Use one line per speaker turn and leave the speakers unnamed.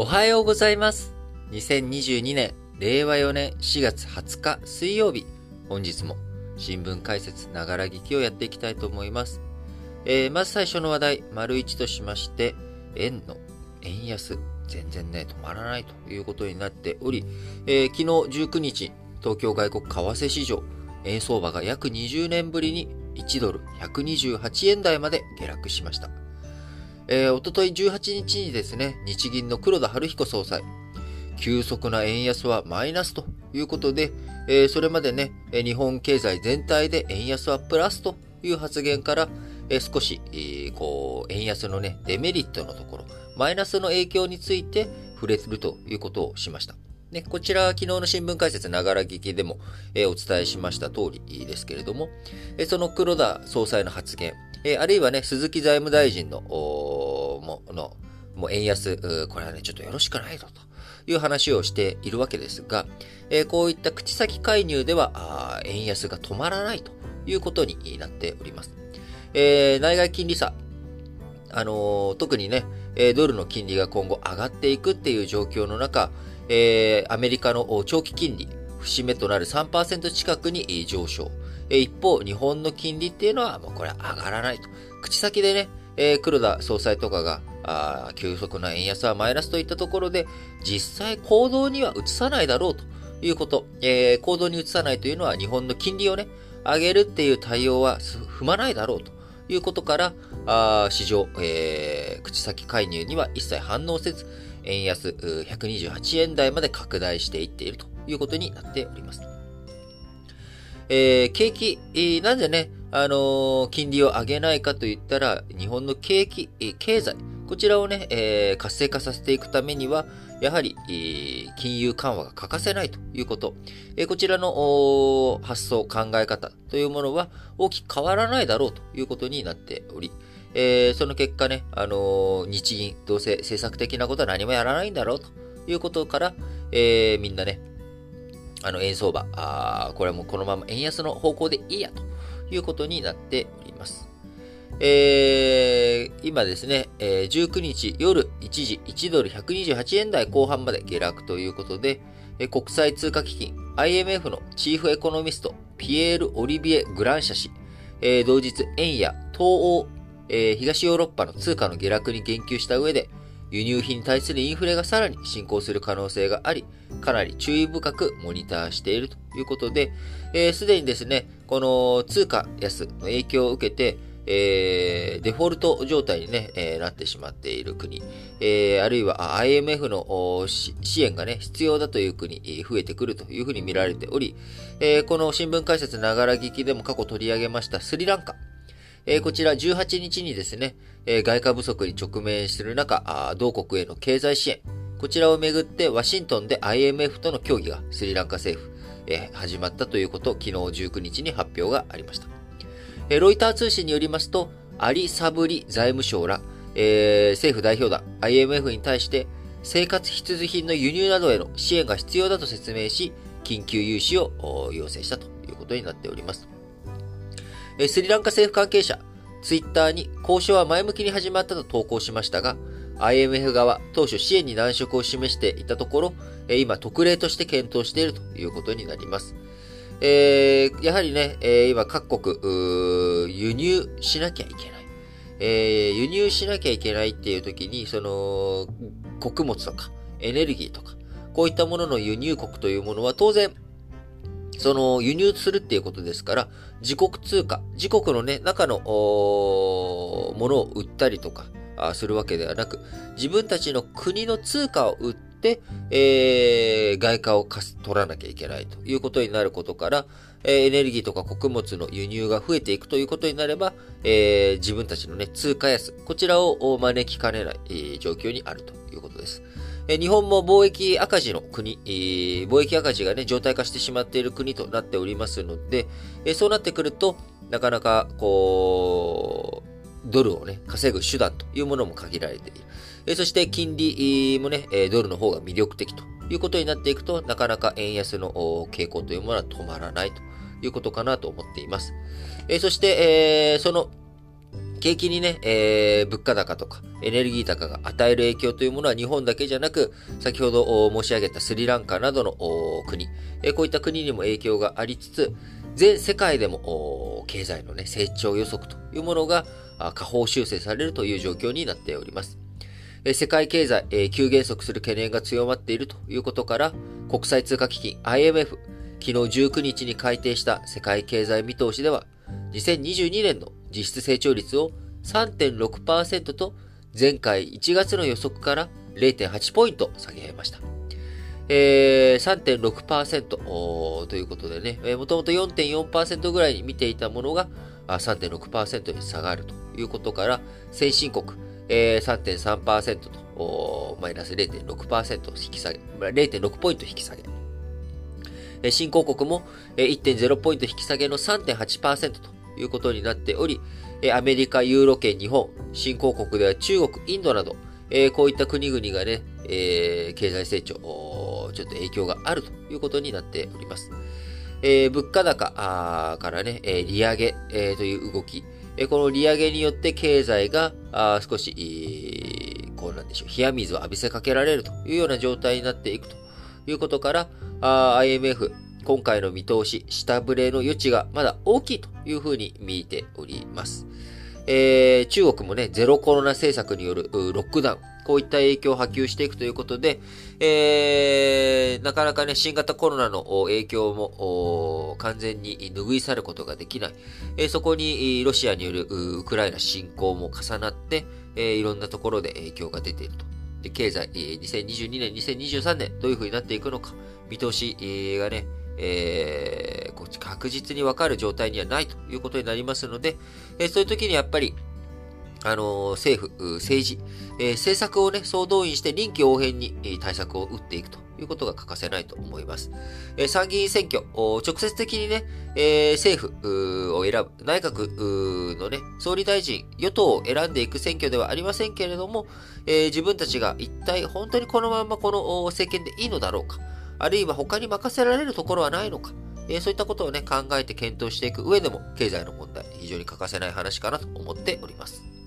おはようございます。2022年、令和4年4月20日水曜日、本日も新聞解説ながら聞きをやっていきたいと思います。えーまず最初の話題、丸一としまして、円の円安、全然ね、止まらないということになっており、えー昨日19日、東京外国為替市場、円相場が約20年ぶりに1ドル128円台まで下落しました。えー、おととい18日にですね、日銀の黒田晴彦総裁、急速な円安はマイナスということで、えーそれまでね、日本経済全体で円安はプラスという発言から、えー少し、えーこう、円安のね、デメリットのところ、マイナスの影響について触れるということをしました。ね、こちら、昨日の新聞解説ながら聞きでも、えーお伝えしました通りですけれども、えーその黒田総裁の発言、えーあるいはね、鈴木財務大臣の、おもの、もう円安、うこれはね、ちょっとよろしくないぞという話をしているわけですが、えーこういった口先介入では、円安が止まらないということになっております。えー内外金利差、あのー特にね、えドルの金利が今後上がっていくっていう状況の中、えアメリカの長期金利、節目となる3%近くに上昇。一方、日本の金利っていうのは、もうこれは上がらないと。口先でね、えー黒田総裁とかが、あ急速な円安はマイナスといったところで、実際行動には移さないだろうということ。えー行動に移さないというのは日本の金利をね、上げるっていう対応は踏まないだろうということから、あ市場、えー口先介入には一切反応せず、円安128円台まで拡大していっているということになっております。えー景気、えーなぜね、あのー金利を上げないかといったら、日本の景気、えー経済、こちらをね、えー活性化させていくためには、やはり、えー金融緩和が欠かせないということ。えーこちらの発想、考え方というものは大きく変わらないだろうということになっており、えーその結果ね、あの日銀、どうせ政策的なことは何もやらないんだろうということから、えみんなね、あの円相場、あこれはもうこのまま円安の方向でいいやということになっております。えー今ですね、えー19日夜一時1ドル128円台後半まで下落ということで、えー国際通貨基金 IMF のチーフエコノミストピエール・オリビエ・グランシャ氏、えー同日円や東欧、えー東ヨーロッパの通貨の下落に言及した上で、輸入品に対するインフレがさらに進行する可能性があり、かなり注意深くモニターしているということで、えーすでにですね、この通貨安の影響を受けて、えーデフォルト状態に、ねえーなってしまっている国、えーあるいはあ IMF の支援が、ね、必要だという国、えー増えてくるというふうに見られており、えーこの新聞解説ながら聞きでも過去取り上げましたスリランカ、えーこちら18日にですね、えー外貨不足に直面する中、同国への経済支援、こちらをめぐってワシントンで IMF との協議がスリランカ政府、えー始まったということ、昨日19日に発表がありました。えーロイター通信によりますと、アリ・サブリ財務省ら、えー政府代表団 IMF に対して、生活必需品の輸入などへの支援が必要だと説明し、緊急融資を要請したということになっております。えスリランカ政府関係者、ツイッターに交渉は前向きに始まったと投稿しましたが、IMF 側、当初支援に難色を示していたところ、え今特例として検討しているということになります。えーやはりね、え今各国、輸入しなきゃいけない。えー輸入しなきゃいけないっていう時に、その、穀物とか、エネルギーとか、こういったものの輸入国というものは当然、その輸入するっていうことですから、自国通貨、自国のね、中のものを売ったりとかするわけではなく、自分たちの国の通貨を売って、えー外貨を取らなきゃいけないということになることから、えーエネルギーとか穀物の輸入が増えていくということになれば、えー自分たちのね、通貨安、こちらを招きかねない、えー状況にあるということです。日本も貿易赤字の国、貿易赤字がね、状態化してしまっている国となっておりますので、そうなってくると、なかなか、こう、ドルをね、稼ぐ手段というものも限られている。えそして金利もね、えドルの方が魅力的ということになっていくと、なかなか円安の傾向というものは止まらないということかなと思っています。えそして、えその景気にね、えー、物価高とかエネルギー高が与える影響というものは日本だけじゃなく、先ほど申し上げたスリランカなどの国、え、こういった国にも影響がありつつ、全世界でも経済のね、成長予測というものが下方修正されるという状況になっております。世界経済、急減速する懸念が強まっているということから、国際通貨基金 IMF、昨日19日に改定した世界経済見通しでは、2022年の実質成長率を3.6%と前回1月の予測から0.8ポイント下げました。えー、3.6%ということでね、もともと4.4%ぐらいに見ていたものが3.6%に下がるということから、先進国、えー、3.3%と、マイナス0.6%引き下げ、0.6ポイント引き下げ。新興国も1.0ポイント引き下げの3.8%ということになっており、アメリカ、ユーロ圏、日本、新興国では中国、インドなど、こういった国々がね、経済成長、ちょっと影響があるということになっております。え物価高からねえ、利上げえ、という動きえ、この利上げによって経済があ少し、こうなんでしょう、冷や水を浴びせかけられるというような状態になっていくということから、IMF、今回の見通し、下振れの余地がまだ大きいというふうに見ております。えー、中国もね、ゼロコロナ政策によるロックダウン、こういった影響を波及していくということで、えー、なかなかね、新型コロナの影響も完全に拭い去ることができない。えー、そこにロシアによるウクライナ侵攻も重なって、えー、いろんなところで影響が出ていると。で経済え、2022年、2023年、どういう風になっていくのか、見通しがね、えー、確実にわかる状態にはないということになりますので、えー、そういう時にやっぱり、あの、政府、政治、えー、政策をね、総動員して臨機応変に対策を打っていくということが欠かせないと思います。えー、参議院選挙、直接的にね、えー、政府を選ぶ、内閣のね、総理大臣、与党を選んでいく選挙ではありませんけれども、え、自分たちが一体本当にこのままこの政権でいいのだろうか、あるいは他に任せられるところはないのか、え、そういったことをね、考えて検討していく上でも、経済の問題、非常に欠かせない話かなと思っております。